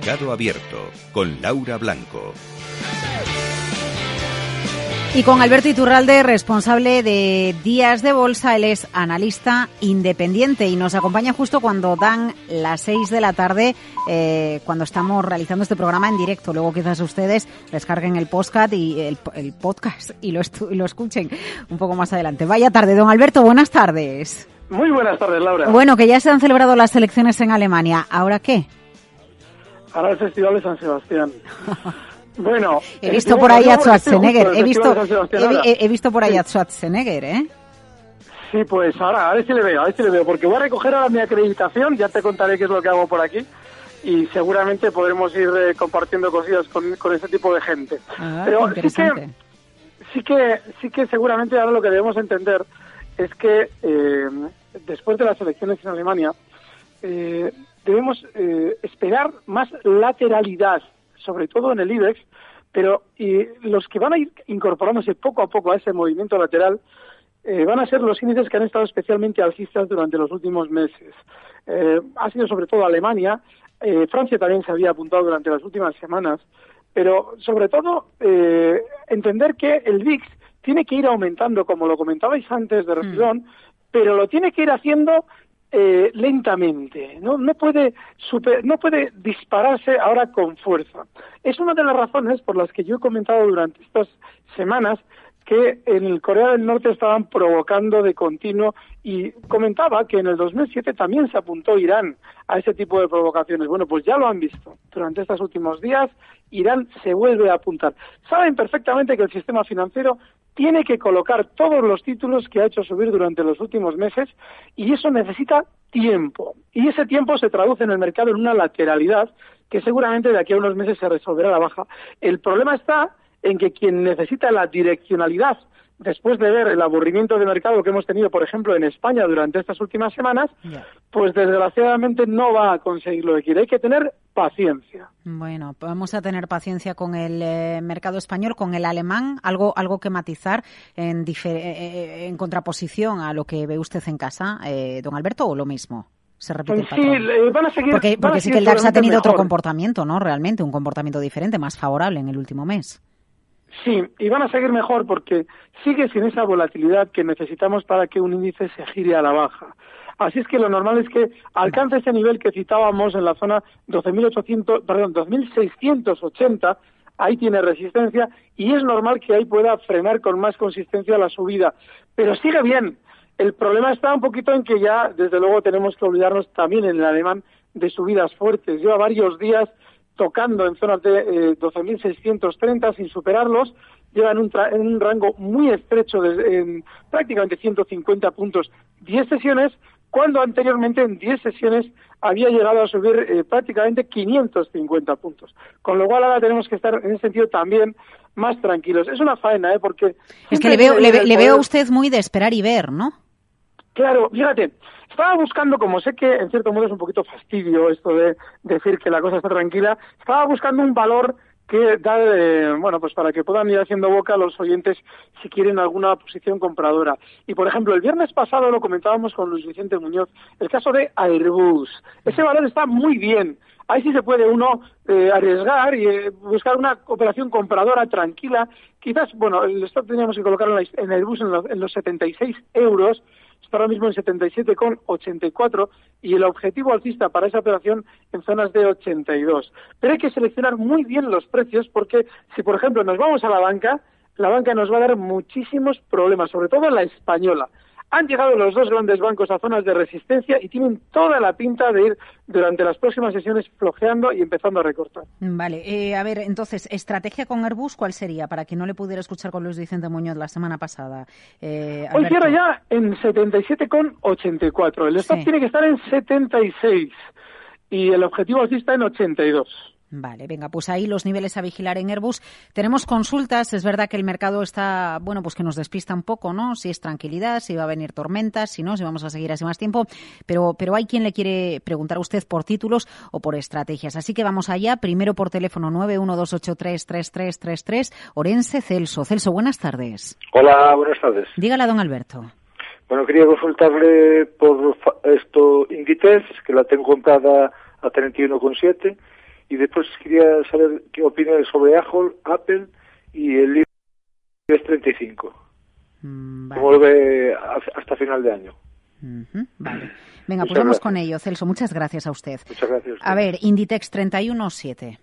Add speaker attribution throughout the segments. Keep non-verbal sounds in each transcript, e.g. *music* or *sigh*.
Speaker 1: Mercado Abierto con Laura Blanco.
Speaker 2: Y con Alberto Iturralde, responsable de Días de Bolsa, él es analista independiente y nos acompaña justo cuando dan las seis de la tarde, eh, cuando estamos realizando este programa en directo. Luego quizás ustedes descarguen el podcast y el, podcast y lo, y lo escuchen un poco más adelante. Vaya tarde, don Alberto, buenas tardes.
Speaker 3: Muy buenas tardes, Laura.
Speaker 2: Bueno, que ya se han celebrado las elecciones en Alemania. ¿Ahora qué?
Speaker 3: Ahora *laughs* el Festival de San Sebastián. Bueno,
Speaker 2: he visto por ahí a Schwarzenegger, he visto, he, visto por ahí a Schwarzenegger, ¿eh?
Speaker 3: Sí, pues ahora, a ver si le veo, a ver si le veo, porque voy a recoger ahora mi acreditación, ya te contaré qué es lo que hago por aquí y seguramente podremos ir eh, compartiendo cosillas con, con ese tipo de gente.
Speaker 2: Ah, Pero sí que,
Speaker 3: sí que, sí que seguramente ahora lo que debemos entender es que eh, después de las elecciones en Alemania, eh, debemos eh, esperar más lateralidad, sobre todo en el IBEX, pero y los que van a ir incorporándose poco a poco a ese movimiento lateral eh, van a ser los índices que han estado especialmente alcistas durante los últimos meses. Eh, ha sido sobre todo Alemania, Francia también se había apuntado durante las últimas semanas, pero sobre todo entender que el VIX tiene que ir aumentando, como lo comentabais antes de refilón, mm. pero lo tiene que ir haciendo eh, lentamente, ¿no? No puede, no puede dispararse ahora con fuerza. Es una de las razones por las que yo he comentado durante estas semanas que en el Corea del Norte estaban provocando de continuo y comentaba que en el 2007 también se apuntó Irán a ese tipo de provocaciones. Bueno, pues ya lo han visto. Durante estos últimos días, Irán se vuelve a apuntar. Saben perfectamente que el sistema financiero tiene que colocar todos los títulos que ha hecho subir durante los últimos meses y eso necesita tiempo. Y ese tiempo se traduce en el mercado en una lateralidad que seguramente de aquí a unos meses se resolverá la baja. El problema está en que quien necesita la direccionalidad después de ver el aburrimiento de mercado que hemos tenido, por ejemplo, en España durante estas últimas semanas, pues desgraciadamente no va a conseguir lo que quiere. Hay que tener paciencia.
Speaker 2: Bueno, vamos a tener paciencia con el eh, mercado español, con el alemán, algo, algo que matizar en, eh, eh, en contraposición a lo que ve usted en casa, don Alberto, o lo mismo. Se repite el
Speaker 3: Sí, van a seguir.
Speaker 2: Porque, sí que el DAX ha tenido otro comportamiento, ¿no? Realmente, un comportamiento diferente, más favorable en el último mes.
Speaker 3: Sí, y van a seguir mejor porque sigue sin esa volatilidad que necesitamos para que un índice se gire a la baja. Así es que lo normal es que alcance ese nivel que citábamos en la zona 12.800, perdón, 2.680, ahí tiene resistencia y es normal que ahí pueda frenar con más consistencia la subida. Pero sigue bien. El problema está un poquito en que ya, desde luego, tenemos que olvidarnos también en el alemán de subidas fuertes. Lleva varios días tocando en zonas de 12.630 eh, sin superarlos, llevan un, en un rango muy estrecho de prácticamente 150 puntos 10 sesiones, cuando anteriormente en 10 sesiones había llegado a subir eh, prácticamente 550 puntos. Con lo cual ahora tenemos que estar en ese sentido también más tranquilos. Es una faena, ¿eh? Porque...
Speaker 2: Es que le veo, le, le veo a usted muy de esperar y ver, ¿no?
Speaker 3: Claro, fíjate, estaba buscando, como sé que en cierto modo es un poquito fastidio esto de decir que la cosa está tranquila, estaba buscando un valor que da, eh, bueno, pues para que puedan ir haciendo boca a los oyentes si quieren alguna posición compradora. Y, por ejemplo, el viernes pasado lo comentábamos con Luis Vicente Muñoz, el caso de Airbus. Ese valor está muy bien. Ahí sí se puede uno eh, arriesgar y eh, buscar una operación compradora tranquila. Quizás, bueno, el stop teníamos que colocarlo en, Airbus en los, en los 76 euros, ahora mismo en 77,84 y el objetivo alcista para esa operación en zonas de 82. Pero hay que seleccionar muy bien los precios porque si, por ejemplo, nos vamos a la banca, la banca nos va a dar muchísimos problemas, sobre todo la española. Han llegado los dos grandes bancos a zonas de resistencia y tienen toda la pinta de ir durante las próximas sesiones flojeando y empezando a recortar.
Speaker 2: Vale, eh, a ver, entonces, estrategia con Airbus, ¿cuál sería? Para que no le pudiera escuchar con Luis Vicente Muñoz la semana pasada.
Speaker 3: Eh, Hoy cierra ya en 77,84. El stop tiene que estar en 76 y el objetivo así está en 82.
Speaker 2: Vale, venga, pues ahí los niveles a vigilar en Airbus. Tenemos consultas, es verdad que el mercado está, bueno, pues que nos despista un poco, ¿no? Si es tranquilidad, si va a venir tormentas, si no, si vamos a seguir así más tiempo, pero, pero hay quien le quiere preguntar a usted por títulos o por estrategias. Así que vamos allá, primero por teléfono 912833333, Orense Celso. Celso, buenas tardes.
Speaker 4: Hola, buenas tardes.
Speaker 2: Dígala, don Alberto.
Speaker 4: Bueno, quería consultarle por esto Inditex, que la tengo comprada a 31,7 y después quería saber qué opina sobre Apple, Apple y el IBEX 35. Mm, vale. ¿Cómo lo ve hasta final de año?
Speaker 2: vale. Venga, pues vamos con ello. Celso, muchas gracias a usted.
Speaker 4: Muchas gracias.
Speaker 2: A, ver, Inditex 31.7.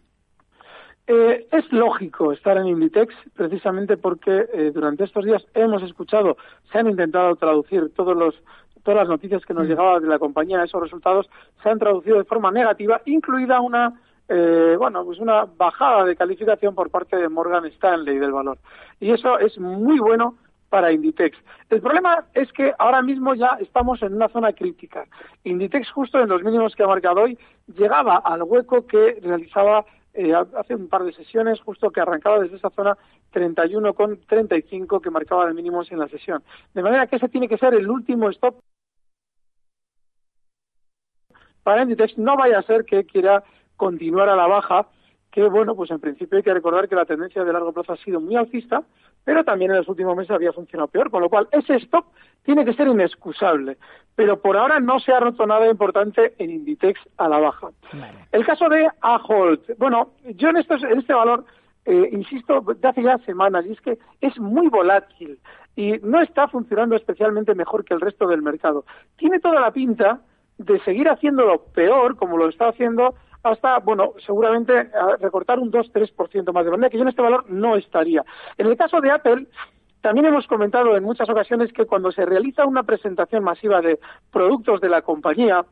Speaker 3: Eh, es lógico estar en Inditex precisamente porque eh, durante estos días hemos escuchado, se han intentado traducir todos los todas las noticias que nos mm. llegaban de la compañía, esos resultados se han traducido de forma negativa, incluida una eh, bueno, pues una bajada de calificación por parte de Morgan Stanley del valor. Y eso es muy bueno para Inditex. El problema es que ahora mismo ya estamos en una zona crítica. Inditex justo en los mínimos que ha marcado hoy llegaba al hueco que realizaba eh, hace un par de sesiones, justo que arrancaba desde esa zona 31,35 que marcaba de mínimos en la sesión. De manera que ese tiene que ser el último stop para Inditex. No vaya a ser que quiera continuar a la baja, que bueno, pues en principio hay que recordar que la tendencia de largo plazo ha sido muy alcista, pero también en los últimos meses había funcionado peor, con lo cual ese stop tiene que ser inexcusable. Pero por ahora no se ha roto nada importante en Inditex a la baja. El caso de Ahold, bueno, yo en, en este valor eh, insisto, de hace ya semanas, y es que es muy volátil y no está funcionando especialmente mejor que el resto del mercado. Tiene toda la pinta de seguir haciéndolo peor, como lo está haciendo hasta, bueno, seguramente recortar un 2-3% más de manera que yo en este valor no estaría. En el caso de Apple, también hemos comentado en muchas ocasiones que cuando se realiza una presentación masiva de productos de la compañía,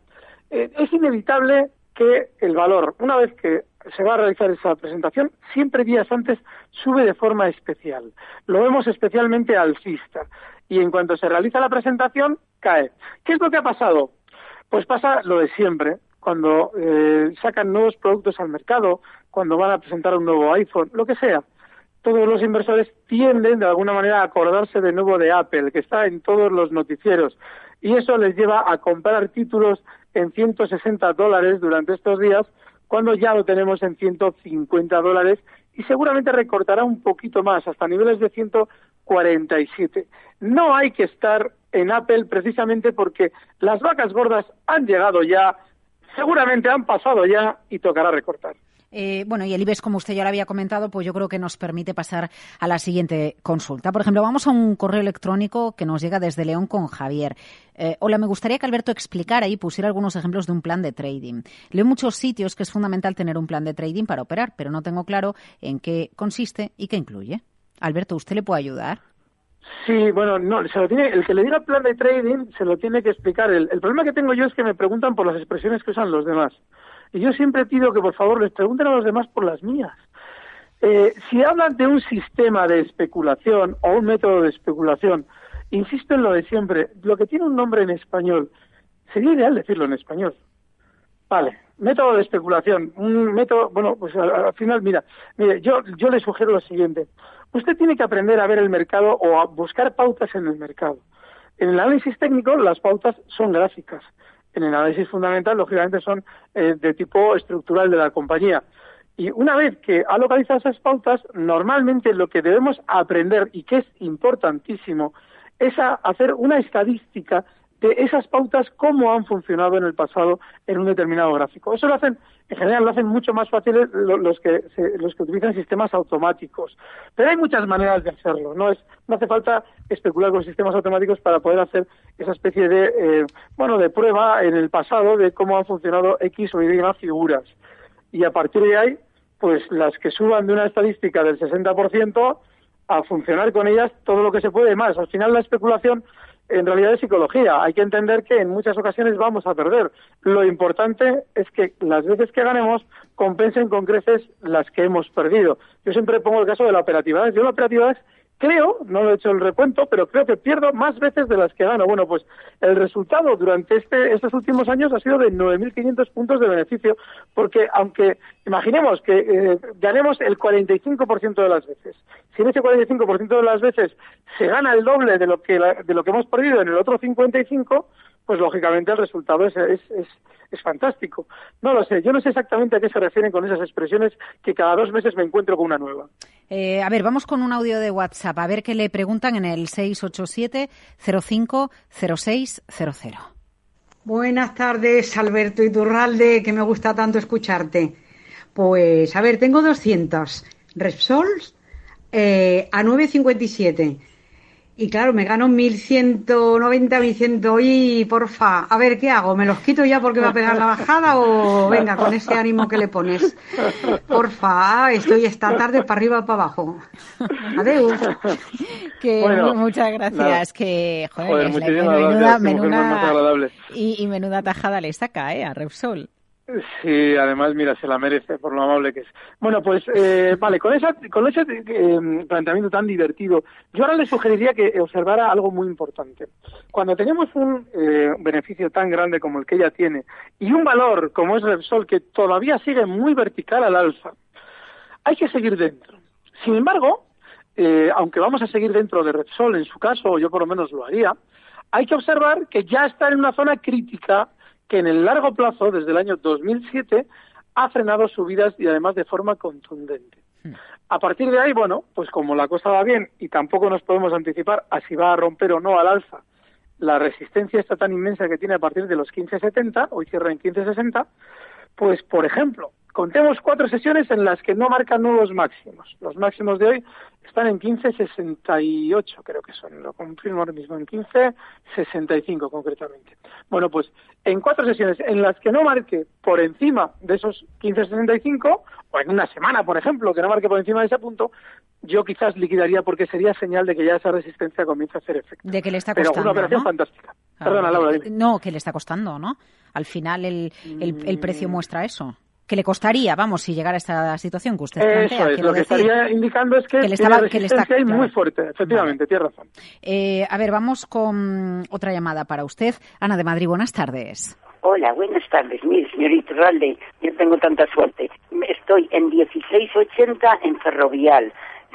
Speaker 3: eh, es inevitable que el valor, una vez que se va a realizar esa presentación, siempre días antes sube de forma especial. Lo vemos especialmente alcista. Y en cuanto se realiza la presentación, cae. ¿Qué es lo que ha pasado? Pues pasa lo de siempre cuando eh, sacan nuevos productos al mercado, cuando van a presentar un nuevo iPhone, lo que sea. Todos los inversores tienden de alguna manera a acordarse de nuevo de Apple, que está en todos los noticieros. Y eso les lleva a comprar títulos en 160 dólares durante estos días, cuando ya lo tenemos en 150 dólares y seguramente recortará un poquito más, hasta niveles de 147. No hay que estar en Apple precisamente porque las vacas gordas han llegado ya, seguramente han pasado ya y tocará recortar.
Speaker 2: Eh, bueno, y el IBEX, como usted ya lo había comentado, pues yo creo que nos permite pasar a la siguiente consulta. Por ejemplo, vamos a un correo electrónico que nos llega desde León con Javier. Eh, hola, me gustaría que Alberto explicara y pusiera algunos ejemplos de un plan de trading. Leo en muchos sitios que es fundamental tener un plan de trading para operar, pero no tengo claro en qué consiste y qué incluye. Alberto, ¿usted le puede ayudar?
Speaker 3: Sí, bueno, no, se lo tiene, el que le diga plan de trading se lo tiene que explicar. El, el, problema que tengo yo es que me preguntan por las expresiones que usan los demás. Y yo siempre pido que por favor les pregunten a los demás por las mías. Eh, si hablan de un sistema de especulación o un método de especulación, insisto en lo de siempre, lo que tiene un nombre en español, sería ideal decirlo en español. Vale, método de especulación, un método, bueno, pues al, final, mira, mire, yo, yo le sugiero lo siguiente. Usted tiene que aprender a ver el mercado o a buscar pautas en el mercado. En el análisis técnico, las pautas son gráficas. En el análisis fundamental, lógicamente, son eh, de tipo estructural de la compañía. Y una vez que ha localizado esas pautas, normalmente lo que debemos aprender, y que es importantísimo, es a hacer una estadística de esas pautas cómo han funcionado en el pasado en un determinado gráfico. Eso lo hacen, en general, lo hacen mucho más fácil los que, los que utilizan sistemas automáticos. Pero hay muchas maneras de hacerlo. No es, no hace falta especular con sistemas automáticos para poder hacer esa especie de, eh, bueno, de prueba en el pasado de cómo han funcionado X o Y figuras. Y a partir de ahí, pues las que suban de una estadística del 60% a funcionar con ellas todo lo que se puede más. Al final la especulación en realidad es psicología. Hay que entender que en muchas ocasiones vamos a perder. Lo importante es que las veces que ganemos compensen con creces las que hemos perdido. Yo siempre pongo el caso de la operatividad. Yo la operatividad creo, no lo he hecho el recuento, pero creo que pierdo más veces de las que gano. Bueno, pues el resultado durante este, estos últimos años ha sido de 9.500 puntos de beneficio, porque aunque imaginemos que eh, ganemos el 45% de las veces, si en ese 45% de las veces se gana el doble de lo que, de lo que hemos perdido en el otro 55%, pues lógicamente el resultado es, es, es, fantástico. No lo sé, yo no sé exactamente a qué se refieren con esas expresiones que cada dos meses me encuentro con una nueva.
Speaker 2: Eh, a ver, vamos con un audio de WhatsApp, a ver qué le preguntan en el 687-050600.
Speaker 5: Buenas tardes, Alberto Iturralde, que me gusta tanto escucharte. Pues, a ver, tengo 200 Repsols eh, a 957 y claro, me gano 1190, 1100 y porfa, a ver qué hago, ¿me los quito ya porque va a pegar la bajada o venga, con ese ánimo que le pones? Porfa, estoy esta tarde para arriba para abajo. Adiós.
Speaker 2: Que muchas gracias, que joder, menuda, menuda y, y, menuda tajada le saca, eh, a Repsol.
Speaker 3: Sí, además, mira, se la merece por lo amable que es. Bueno, pues, eh, *laughs* vale, con, esa, con ese eh, planteamiento tan divertido, yo ahora le sugeriría que observara algo muy importante. Cuando tenemos un eh, beneficio tan grande como el que ella tiene y un valor como es Repsol que todavía sigue muy vertical al alza, hay que seguir dentro. Sin embargo, aunque vamos a seguir dentro de Repsol en su caso, o yo por lo menos lo haría, hay que observar que ya está en una zona crítica que en el largo plazo, desde el año 2007, ha frenado subidas y además de forma contundente. Hmm. A partir de ahí, bueno, pues como la cosa va bien y tampoco nos podemos anticipar a si va a romper o no al alza la resistencia está tan inmensa que tiene a partir de los 15.70, hoy cierra en 15.60, pues por ejemplo, contemos cuatro sesiones en las que no marcan nuevos máximos. Los máximos de hoy están en 15.68, creo que son, lo confirmo ahora mismo, en 15.65 concretamente. Bueno, pues en cuatro sesiones en las que no marque por encima de esos 15.65, o en una semana, por ejemplo, que no marque por encima de ese punto, yo quizás liquidaría porque sería señal de que ya esa resistencia comienza a hacer efecto.
Speaker 2: De que le está costando.
Speaker 3: Pero una operación fantástica. Perdona, Laura.
Speaker 2: No, que le está costando, ¿no? Al final el, el precio mm. muestra eso que le costaría, vamos, si llegara a esta situación que usted plantea.
Speaker 3: Eso es, lo que estaría indicando es que, que le estaba, que le está, muy fuerte, efectivamente, tiene razón.
Speaker 2: Eh, a ver, vamos con otra llamada para usted. Ana de Madrid, buenas tardes.
Speaker 6: Hola, buenas tardes. Mire, señorita Ralde, yo tengo tanta suerte. Estoy en 1680 en Ferrovial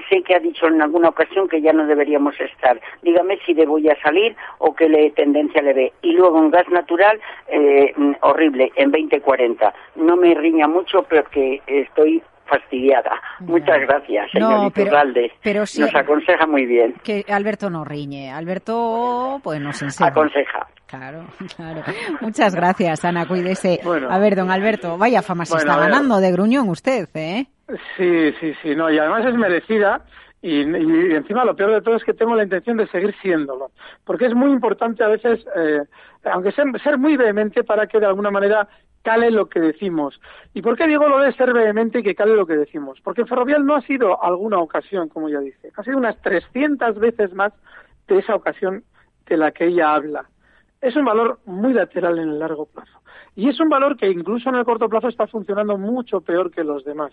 Speaker 6: sé que ha dicho en alguna ocasión que ya no deberíamos estar. Dígame si debo ya salir o qué le, tendencia le ve. Y luego en gas natural, eh, horrible, en 2040. No me riña mucho, pero que estoy fastidiada. Muchas gracias, señor no, pero, nos aconseja muy bien.
Speaker 2: Que Alberto no riñe. Alberto, pues nos enseña.
Speaker 6: Aconseja.
Speaker 2: Claro, *laughs* claro. Muchas gracias, Ana, cuídese. a ver, don Alberto, vaya fama se está ganando de gruñón usted, ¿eh?
Speaker 3: Sí, sí, sí, no, y además es merecida. Y, encima lo peor de todo es que tengo la intención de seguir siéndolo, porque es muy importante a veces, eh, aunque ser, ser muy vehemente para que de alguna manera cale lo que decimos. ¿Y por qué digo lo de ser vehemente y que cale lo que decimos? Porque Ferrovial no ha sido alguna ocasión, como ella dice, ha sido unas 300 veces más de esa ocasión de la que ella habla. Es un valor muy lateral en el largo plazo. Y es un valor que incluso en el corto plazo está funcionando mucho peor que los demás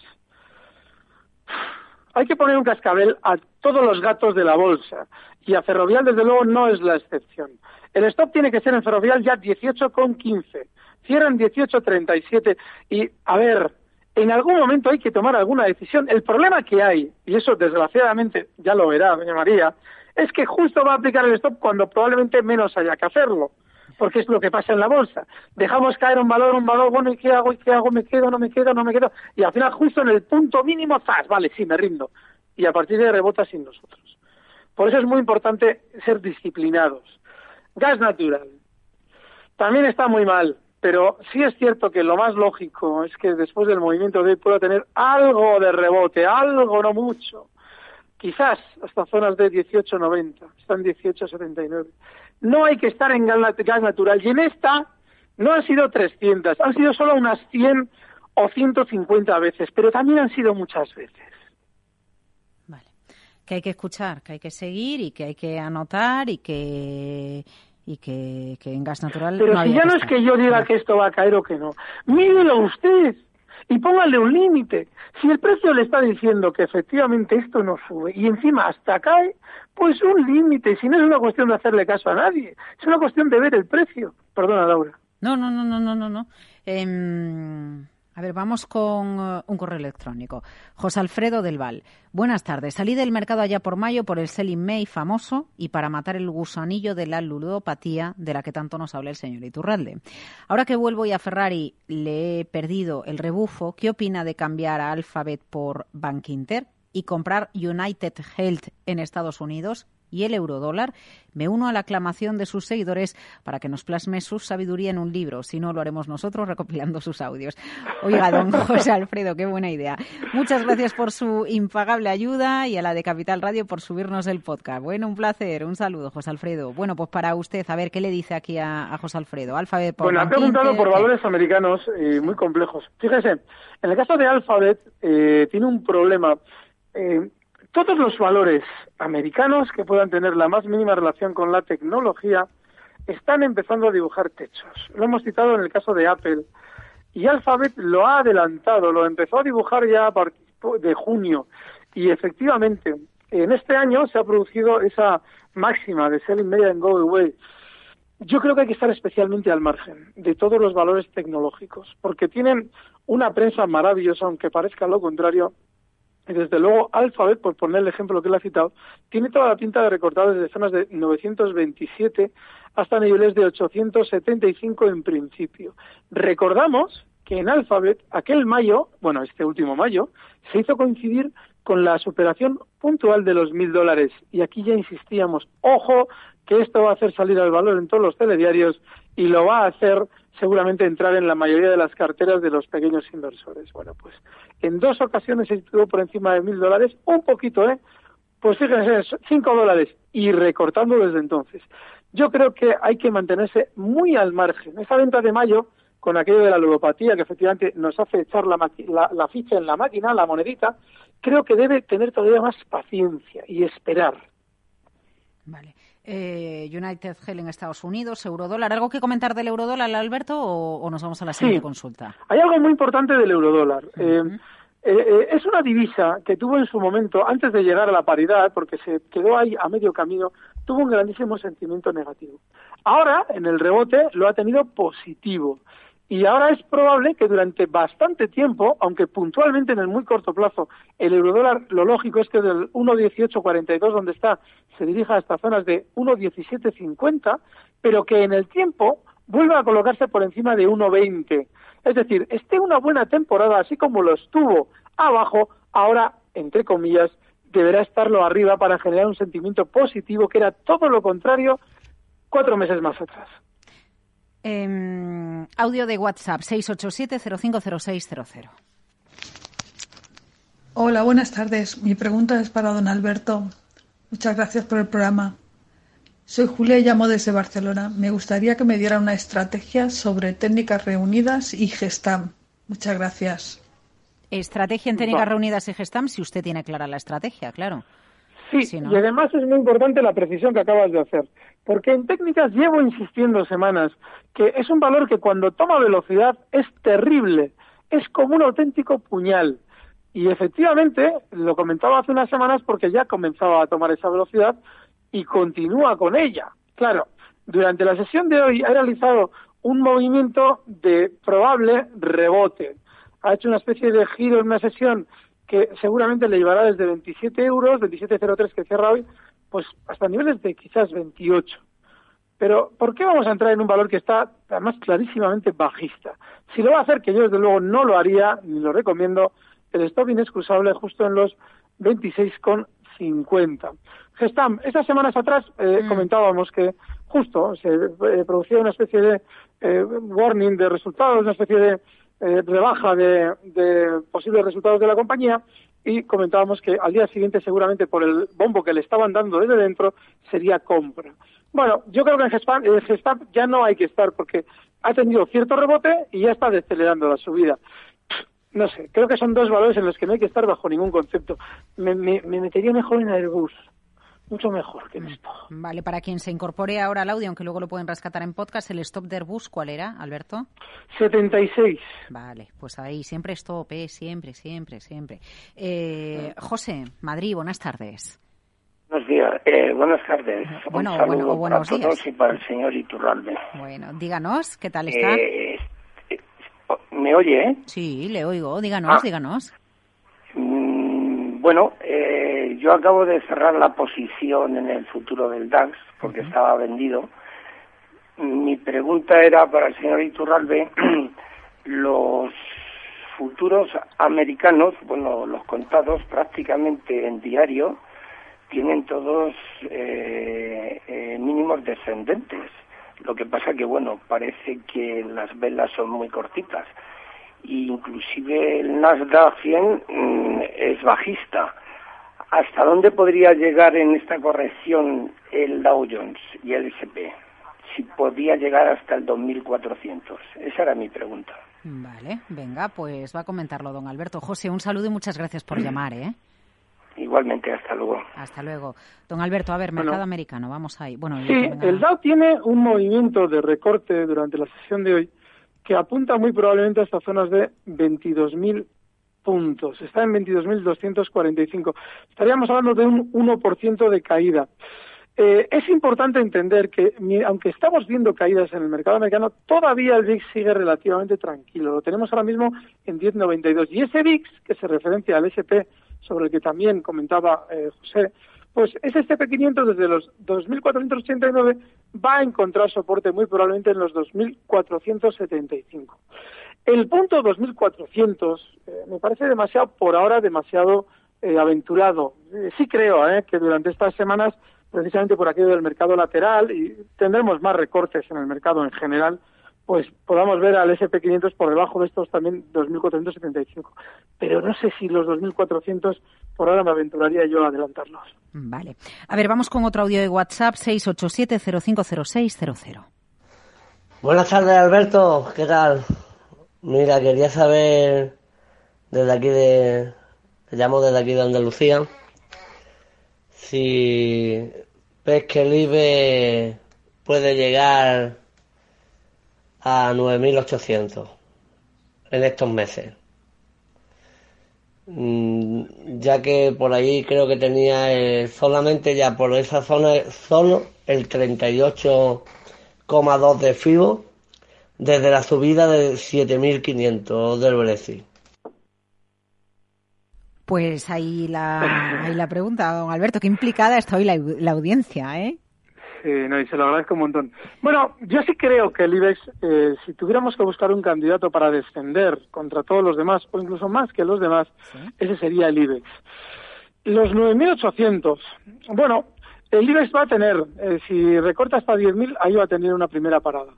Speaker 3: hay que poner un cascabel a todos los gatos de la bolsa y a Ferrovial desde luego no es la excepción. El stop tiene que ser en Ferrovial ya 18,15. Cierran 18,37 y a ver, en algún momento hay que tomar alguna decisión. El problema que hay, y eso desgraciadamente ya lo verá doña María, es que justo va a aplicar el stop cuando probablemente menos haya que hacerlo porque es lo que pasa en la bolsa. Dejamos caer un valor, un valor, bueno, ¿y qué hago? ¿Y qué hago? ¿Me quedo? ¿No me quedo? ¿No me quedo? Y al final, justo en el punto mínimo, ¡zas! Vale, sí, me rindo. Y a partir de rebota sin nosotros. Por eso es muy importante ser disciplinados. Gas natural. También está muy mal, pero sí es cierto que lo más lógico es que después del movimiento de hoy pueda tener algo de rebote, algo, no mucho. Quizás hasta zonas de 18.90, están 18.79 no hay que estar en gas natural. Y en esta no han sido 300, han sido solo unas 100 o 150 veces, pero también han sido muchas veces.
Speaker 2: Vale. Que hay que escuchar, que hay que seguir y que hay que anotar y que y que, en gas natural.
Speaker 3: Pero si ya no es que yo diga que esto va a caer o que no. Mírelo usted. Y póngale un límite. Si el precio le está diciendo que efectivamente esto no sube y encima hasta cae, pues un límite. Si no es una cuestión de hacerle caso a nadie, es una cuestión de ver el precio. Perdona, Laura.
Speaker 2: No, no, no, no, no, no. no. Em, a ver, vamos con eh, un correo electrónico. José Alfredo del Val. Buenas tardes. Salí del mercado allá por mayo por el Selling May famoso y para matar el gusanillo de la ludopatía de la que tanto nos habla el señor Iturralde. Ahora que vuelvo y a Ferrari le he perdido el rebufo, ¿qué opina de cambiar a Alphabet por Bank Inter y comprar United Health en Estados Unidos? Y el eurodólar, me uno a la aclamación de sus seguidores para que nos plasme su sabiduría en un libro. Si no, lo haremos nosotros recopilando sus audios. Oiga, don *laughs* José Alfredo, qué buena idea. Muchas gracias por su impagable ayuda y a la de Capital Radio por subirnos el podcast. Bueno, un placer. Un saludo, José Alfredo. Bueno, pues para usted, a ver, ¿qué le dice aquí a, José Alfredo? Alphabet por
Speaker 3: Bueno, ha preguntado por valores americanos eh, muy complejos. Fíjese, en el caso de Alphabet eh, tiene un problema. Eh, todos los valores americanos que puedan tener la más mínima relación con la tecnología están empezando a dibujar techos. Lo hemos citado en el caso de Apple. Y Alphabet lo ha adelantado, lo empezó a dibujar ya a partir de junio. Y efectivamente, en este año se ha producido esa máxima de selling media and go away. Yo creo que hay que estar especialmente al margen de todos los valores tecnológicos, porque tienen una prensa maravillosa, aunque parezca lo contrario, y desde luego, Alphabet, por poner el ejemplo que él ha citado, tiene toda la pinta de recortar desde zonas de 927 hasta niveles de 875 en principio. Recordamos que en Alphabet, aquel mayo, bueno, este último mayo, se hizo coincidir con la superación puntual de los mil dólares. Y aquí ya insistíamos, ojo, que esto va a hacer salir al valor en todos los telediarios y lo va a hacer seguramente entrar en la mayoría de las carteras de los pequeños inversores. Bueno, pues en dos ocasiones se situó por encima de mil dólares, un poquito, ¿eh? Pues fíjense, cinco dólares y recortando desde entonces. Yo creo que hay que mantenerse muy al margen. Esa venta de mayo, con aquello de la ludopatía que efectivamente nos hace echar la, la ficha en la máquina, la monedita, creo que debe tener todavía más paciencia y esperar.
Speaker 2: Vale. Eh, United Health en Estados Unidos, eurodólar. ¿Algo que comentar del eurodólar, Alberto, o, nos vamos a la siguiente consulta?
Speaker 3: Hay algo muy importante del eurodólar. Eh, eh, es una divisa que tuvo en su momento, antes de llegar a la paridad, porque se quedó ahí a medio camino, tuvo un grandísimo sentimiento negativo. Ahora, en el rebote, lo ha tenido positivo. Y ahora es probable que durante bastante tiempo, aunque puntualmente en el muy corto plazo, el eurodólar, lo lógico es que del 1.1842 donde está, se dirija a estas zonas de 1.1750, pero que en el tiempo vuelva a colocarse por encima de 1.20. Es decir, esté una buena temporada, así como lo estuvo abajo, ahora, entre comillas, deberá estarlo arriba para generar un sentimiento positivo que era todo lo contrario cuatro meses más atrás.
Speaker 2: Em, audio de WhatsApp 687-050600.
Speaker 7: Hola, buenas tardes. Mi pregunta es para don Alberto. Muchas gracias por el programa. Soy Julia y llamo desde Barcelona. Me gustaría que me diera una estrategia sobre técnicas reunidas y Gestam. Muchas gracias.
Speaker 2: Estrategia en técnicas reunidas y Gestam, si usted tiene clara la estrategia, claro.
Speaker 3: Sí, y además es muy importante la precisión que acabas de hacer, porque en técnicas llevo insistiendo semanas que es un valor que cuando toma velocidad es terrible, es como un auténtico puñal. Y efectivamente, lo comentaba hace unas semanas porque ya comenzaba a tomar esa velocidad y continúa con ella. Claro, durante la sesión de hoy ha realizado un movimiento de probable rebote. Ha hecho una especie de giro en una sesión que seguramente le llevará desde 27 euros, 27,03 que cierra hoy, pues hasta niveles de quizás 28. Pero, ¿por qué vamos a entrar en un valor que está además clarísimamente bajista? Si lo va a hacer, que yo desde luego no lo haría, ni lo recomiendo, el stop inexcusable justo en los 26,50. Gestam, estas semanas atrás eh, mm. comentábamos que justo se eh, producía una especie de eh, warning de resultados, una especie de eh, rebaja de, posibles resultados de la compañía y comentábamos que al día siguiente seguramente por el bombo que le estaban dando desde dentro sería compra. Bueno, yo creo que en Gestamp, ya no hay que estar porque ha tenido cierto rebote y ya está decelerando la subida. No sé, creo que son dos valores en los que no hay que estar bajo ningún concepto. Me, me, metería mejor en Airbus. Mucho mejor que en esto.
Speaker 2: Vale, para quien se incorpore ahora al audio, aunque luego lo pueden rescatar en podcast, el stop de Airbus, ¿cuál era, Alberto?
Speaker 3: 76.
Speaker 2: Vale, pues ahí siempre stop, ¿eh? siempre, siempre, siempre. Eh, José, Madrid, buenas tardes.
Speaker 8: Buenos días, eh, buenas tardes.
Speaker 2: Bueno,
Speaker 8: Un
Speaker 2: bueno, buenos
Speaker 8: para todos
Speaker 2: días.
Speaker 8: y para el señor Iturralde.
Speaker 2: Bueno, díganos, ¿qué tal está?
Speaker 8: Eh, eh, ¿Me oye, eh?
Speaker 2: Sí, le oigo, díganos,
Speaker 8: Ah.
Speaker 2: díganos.
Speaker 8: Mm, bueno, eh, yo acabo de cerrar la posición en el futuro del DAX porque estaba vendido. Mi pregunta era para el señor Iturralde, *clears throat* los futuros americanos, bueno, los contados prácticamente en diario, tienen todos eh, eh, mínimos descendentes. Lo que pasa que, bueno, parece que las velas son muy cortitas. Inclusive el Nasdaq 100 mm, es bajista. ¿Hasta dónde podría llegar en esta corrección el Dow Jones y el S&P? Si podía llegar hasta el 2400. Esa era mi pregunta.
Speaker 2: Vale, venga, pues va a comentarlo don Alberto. José, un saludo y muchas gracias por llamar, ¿eh?
Speaker 8: Igualmente, hasta luego.
Speaker 2: Hasta luego. Don Alberto, a ver,
Speaker 3: Bueno.
Speaker 2: mercado americano, vamos ahí. Bueno,
Speaker 3: Sí,
Speaker 2: venga.
Speaker 3: el Dow tiene un movimiento de recorte durante la sesión de hoy que apunta muy probablemente hasta zonas de 22.000 puntos. Está en 22.245. Estaríamos hablando de un 1% de caída. Eh, es importante entender que, aunque estamos viendo caídas en el mercado americano, todavía el VIX sigue relativamente tranquilo. Lo tenemos ahora mismo en 10.92. Y ese VIX, que se referencia al SP, sobre el que también comentaba eh, José, pues ese SP500 desde los 2.489 va a encontrar soporte muy probablemente en los 2.475. El punto 2.400 eh, me parece demasiado, por ahora, demasiado eh, aventurado. Eh, sí creo eh, que durante estas semanas, precisamente por aquello del mercado lateral, y tendremos más recortes en el mercado en general, pues podamos ver al SP500 por debajo de estos también 2.475. Pero no sé si los 2.400 por ahora me aventuraría yo a adelantarlos.
Speaker 2: Vale. A ver, vamos con otro audio de WhatsApp, 687-050600.
Speaker 9: Buenas tardes, Alberto. ¿Qué tal? Mira, quería saber desde aquí de. Te llamo desde aquí de Andalucía. Si ves que puede llegar a 9.800 en estos meses. Mm, Ya que por ahí creo que tenía eh, solamente ya por esa zona solo el 38,2 de FIBO desde la subida de 7.500 del Brexit.
Speaker 2: Pues ahí la, ahí la pregunta, don Alberto, qué implicada está hoy la, la audiencia, ¿eh?
Speaker 3: Sí, no, y se lo agradezco un montón. Bueno, yo sí creo que el IBEX, eh, si tuviéramos que buscar un candidato para descender contra todos los demás, o incluso más que los demás, ese sería el IBEX. Los 9.800, bueno, el IBEX va a tener, eh, si recorta hasta 10.000, ahí va a tener una primera parada.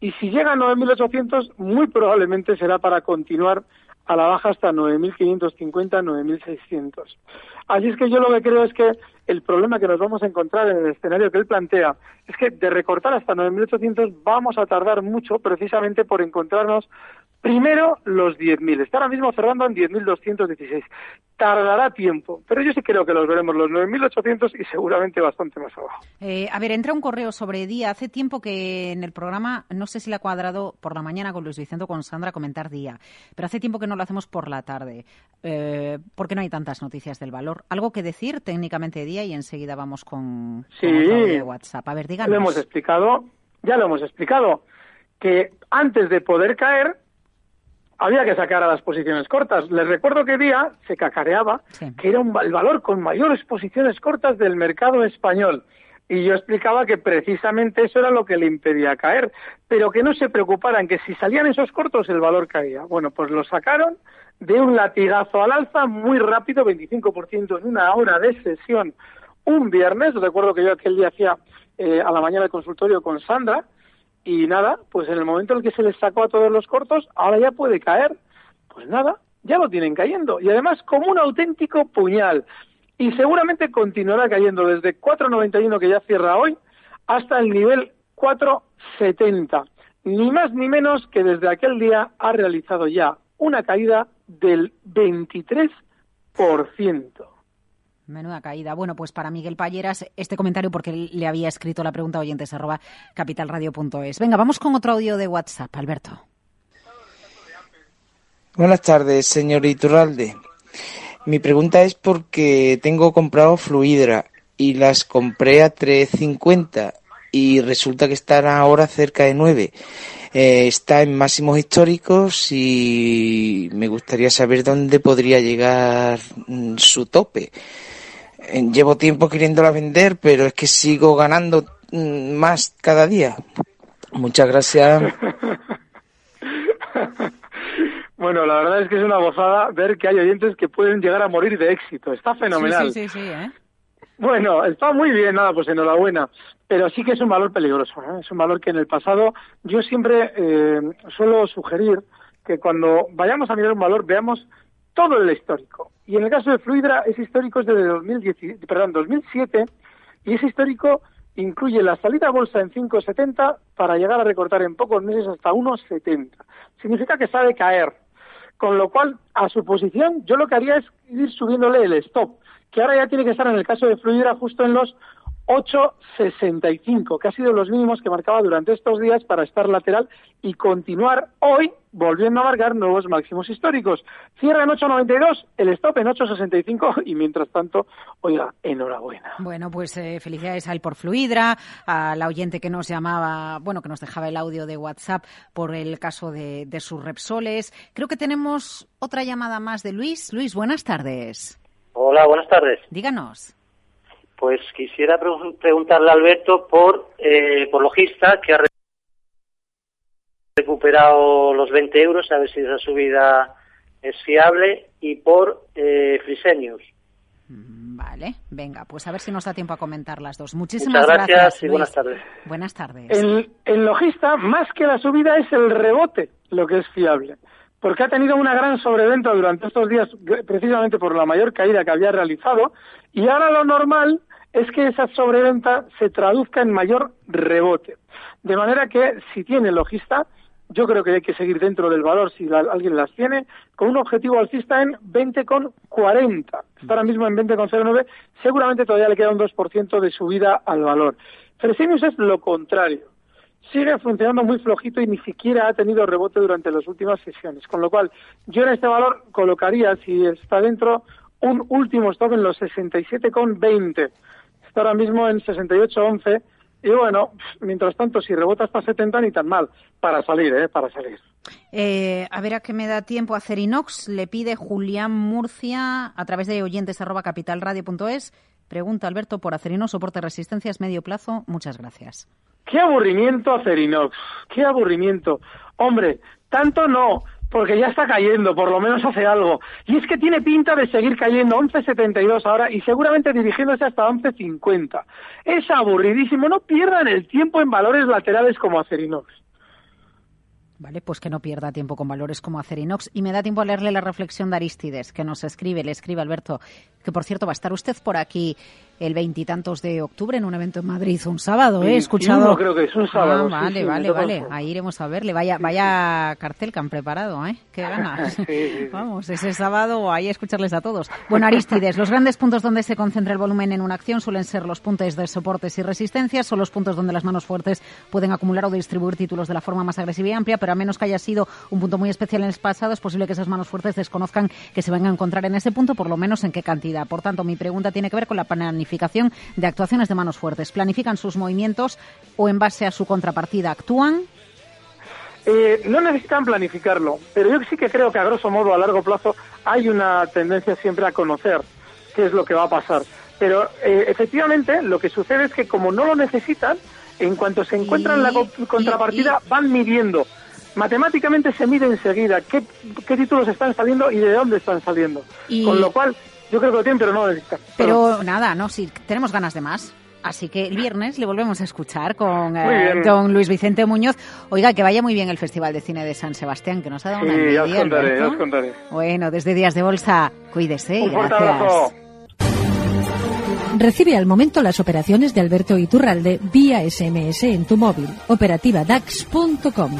Speaker 3: Y si llega a 9.800, muy probablemente será para continuar a la baja hasta 9.550, 9.600. Así es que yo lo que creo es que el problema que nos vamos a encontrar en el escenario que él plantea es que de recortar hasta 9.800 vamos a tardar mucho precisamente por encontrarnos primero los 10.000. Está ahora mismo cerrando en 10.216. Tardará tiempo, pero yo sí creo que los veremos los 9.800 y seguramente bastante más abajo.
Speaker 2: Eh, a ver, entra un correo sobre día. Hace tiempo que en el programa, no sé si le ha cuadrado por la mañana con Luis Vicente o con Sandra comentar día, pero hace tiempo que no lo hacemos por la tarde. Eh, porque no hay tantas noticias del valor. ¿Algo que decir técnicamente día y enseguida vamos con, con
Speaker 3: Sí.
Speaker 2: audio de WhatsApp? A ver, díganos.
Speaker 3: Lo hemos explicado, ya lo hemos explicado, que antes de poder caer había que sacar a las posiciones cortas. Les recuerdo que día se cacareaba que era un, el valor con mayores posiciones cortas del mercado español. Y yo explicaba que precisamente eso era lo que le impedía caer, pero que no se preocuparan, que si salían esos cortos el valor caía. Bueno, pues lo sacaron de un latigazo al alza muy rápido, 25% en una hora de sesión un viernes. Recuerdo que yo aquel día hacía eh, a la mañana el consultorio con Sandra y nada, pues en el momento en el que se les sacó a todos los cortos, ahora ya puede caer. Pues nada, ya lo tienen cayendo. Y además como un auténtico puñal. Y seguramente continuará cayendo desde 4.91 que ya cierra hoy hasta el nivel 4.70. Ni más ni menos que desde aquel día ha realizado ya una caída del 23%.
Speaker 2: Menuda caída. Bueno, pues para Miguel Palleras, este comentario porque le había escrito la pregunta oyentes arroba capitalradio.es. Venga, vamos con otro audio de WhatsApp, Alberto.
Speaker 10: Buenas tardes, señor Iturralde. Mi pregunta es porque tengo comprado Fluidra y las compré a 3.50 y resulta que están ahora cerca de 9. Eh, está en máximos históricos y me gustaría saber dónde podría llegar mm, su tope. Llevo tiempo queriéndola vender, pero es que sigo ganando mm, más cada día. Muchas gracias. *laughs*
Speaker 3: Bueno, la verdad es que es una gozada ver que hay oyentes que pueden llegar a morir de éxito. Está fenomenal.
Speaker 2: Sí, sí, sí, ¿eh?
Speaker 3: Bueno, está muy bien, nada, pues enhorabuena. Pero sí que es un valor peligroso. ¿eh? Es un valor que en el pasado yo siempre eh, suelo sugerir que cuando vayamos a mirar un valor veamos todo el histórico. Y en el caso de Fluidra, ese histórico es desde 2010, perdón, 2007 y ese histórico incluye la salida a bolsa en 5,70 para llegar a recortar en pocos meses hasta 1,70. Significa que sabe caer. Con lo cual, a su posición, yo lo que haría es ir subiéndole el stop, que ahora ya tiene que estar en el caso de Fluidra justo en los 8,65, que ha sido los mínimos que marcaba durante estos días para estar lateral y continuar hoy volviendo a marcar nuevos máximos históricos. Cierra en 8,92, el stop en 8,65 y mientras tanto, oiga, enhorabuena.
Speaker 2: Bueno, pues eh, felicidades al por Fluidra, a la oyente que nos llamaba, bueno, que nos dejaba el audio de WhatsApp por el caso de, de sus Repsoles. Creo que tenemos otra llamada más de Luis. Luis, buenas tardes.
Speaker 11: Hola, buenas tardes.
Speaker 2: Díganos.
Speaker 11: Pues quisiera preguntarle a Alberto por, eh, por Logista, que ha recuperado los 20 euros, a ver si esa subida es fiable, y por eh, Frisenius.
Speaker 2: Vale, venga, pues a ver si nos da tiempo a comentar las dos. Muchísimas
Speaker 11: Muchas gracias, y
Speaker 2: Luis.
Speaker 11: buenas tardes.
Speaker 2: Buenas tardes.
Speaker 3: En, en Logista, más que la subida, es el rebote lo que es fiable. Porque ha tenido una gran sobreventa durante estos días, precisamente por la mayor caída que había realizado, y ahora lo normal es que esa sobreventa se traduzca en mayor rebote. De manera que si tiene logista, yo creo que hay que seguir dentro del valor si alguien las tiene, con un objetivo alcista en 20,40. Está ahora mismo en 20,09, seguramente todavía le queda un 2% de subida al valor. Fresenius es lo contrario. Sigue funcionando muy flojito y ni siquiera ha tenido rebote durante las últimas sesiones. Con lo cual, yo en este valor colocaría, si está dentro, un último stop en los 67,20 está ahora mismo en 68-11 y bueno, mientras tanto, si rebota hasta 70 ni tan mal, para salir, ¿eh? Para salir.
Speaker 2: Eh, a ver a qué me da tiempo hacer inox. Le pide Julián Murcia a través de oyentes arroba capitalradio.es. Pregunta Alberto por Acerinox, soporte resistencias medio plazo. Muchas gracias.
Speaker 3: Qué aburrimiento Acerinox, qué aburrimiento. Hombre, tanto no, porque ya está cayendo, por lo menos hace algo. Y es que tiene pinta de seguir cayendo 11.72 ahora y seguramente dirigiéndose hasta 11.50. Es aburridísimo, no pierdan el tiempo en valores laterales como Acerinox.
Speaker 2: Vale, pues que no pierda tiempo con valores como Acerinox. Y me da tiempo a leerle la reflexión de Aristides, que nos escribe, le escribe Alberto, que por cierto va a estar usted por aquí el veintitantos de octubre en un evento en Madrid, un sábado, ¿eh? He escuchado.
Speaker 3: No creo que es un sábado.
Speaker 2: Ah, vale,
Speaker 3: sí, sí,
Speaker 2: vale, vale.
Speaker 3: conozco.
Speaker 2: Ahí iremos a verle. Vaya, vaya *laughs* cartel que han preparado, ¿eh? Qué *laughs* ganas.
Speaker 3: Sí.
Speaker 2: Vamos, ese sábado ahí a escucharles a todos. Bueno, Aristides, los grandes puntos donde se concentra el volumen en una acción suelen ser los puntos de soportes y resistencias, son los puntos donde las manos fuertes pueden acumular o distribuir títulos de la forma más agresiva y amplia, pero a menos que haya sido un punto muy especial en el pasado, es posible que esas manos fuertes desconozcan que se van a encontrar en ese punto, por lo menos en qué cantidad. Por tanto, mi pregunta tiene que ver con la planificación de actuaciones de manos fuertes. ¿Planifican sus movimientos o en base a su contrapartida actúan?
Speaker 3: Eh, no necesitan planificarlo, pero yo sí que creo que a grosso modo a largo plazo hay una tendencia siempre a conocer qué es lo que va a pasar. Pero eh, efectivamente lo que sucede es que como no lo necesitan, en cuanto se encuentran la co- contrapartida van midiendo. Matemáticamente se mide enseguida qué, qué títulos están saliendo y de dónde están saliendo. Con lo cual yo creo que lo tienen, pero no lo necesitan.
Speaker 2: Pero nada, no, sí, tenemos ganas de más. Así que el viernes le volvemos a escuchar con eh, don Luis Vicente Muñoz. Oiga, que vaya muy bien el Festival de Cine de San Sebastián, que nos ha dado una
Speaker 3: Sí, ya os
Speaker 2: envidia,
Speaker 3: contaré, ya os contaré.
Speaker 2: Bueno, desde Días de Bolsa, cuídese.
Speaker 3: Un fuerte
Speaker 2: gracias.
Speaker 3: abrazo.
Speaker 12: Recibe al momento las operaciones de Alberto Iturralde vía SMS en tu móvil. Operativa DAX.com.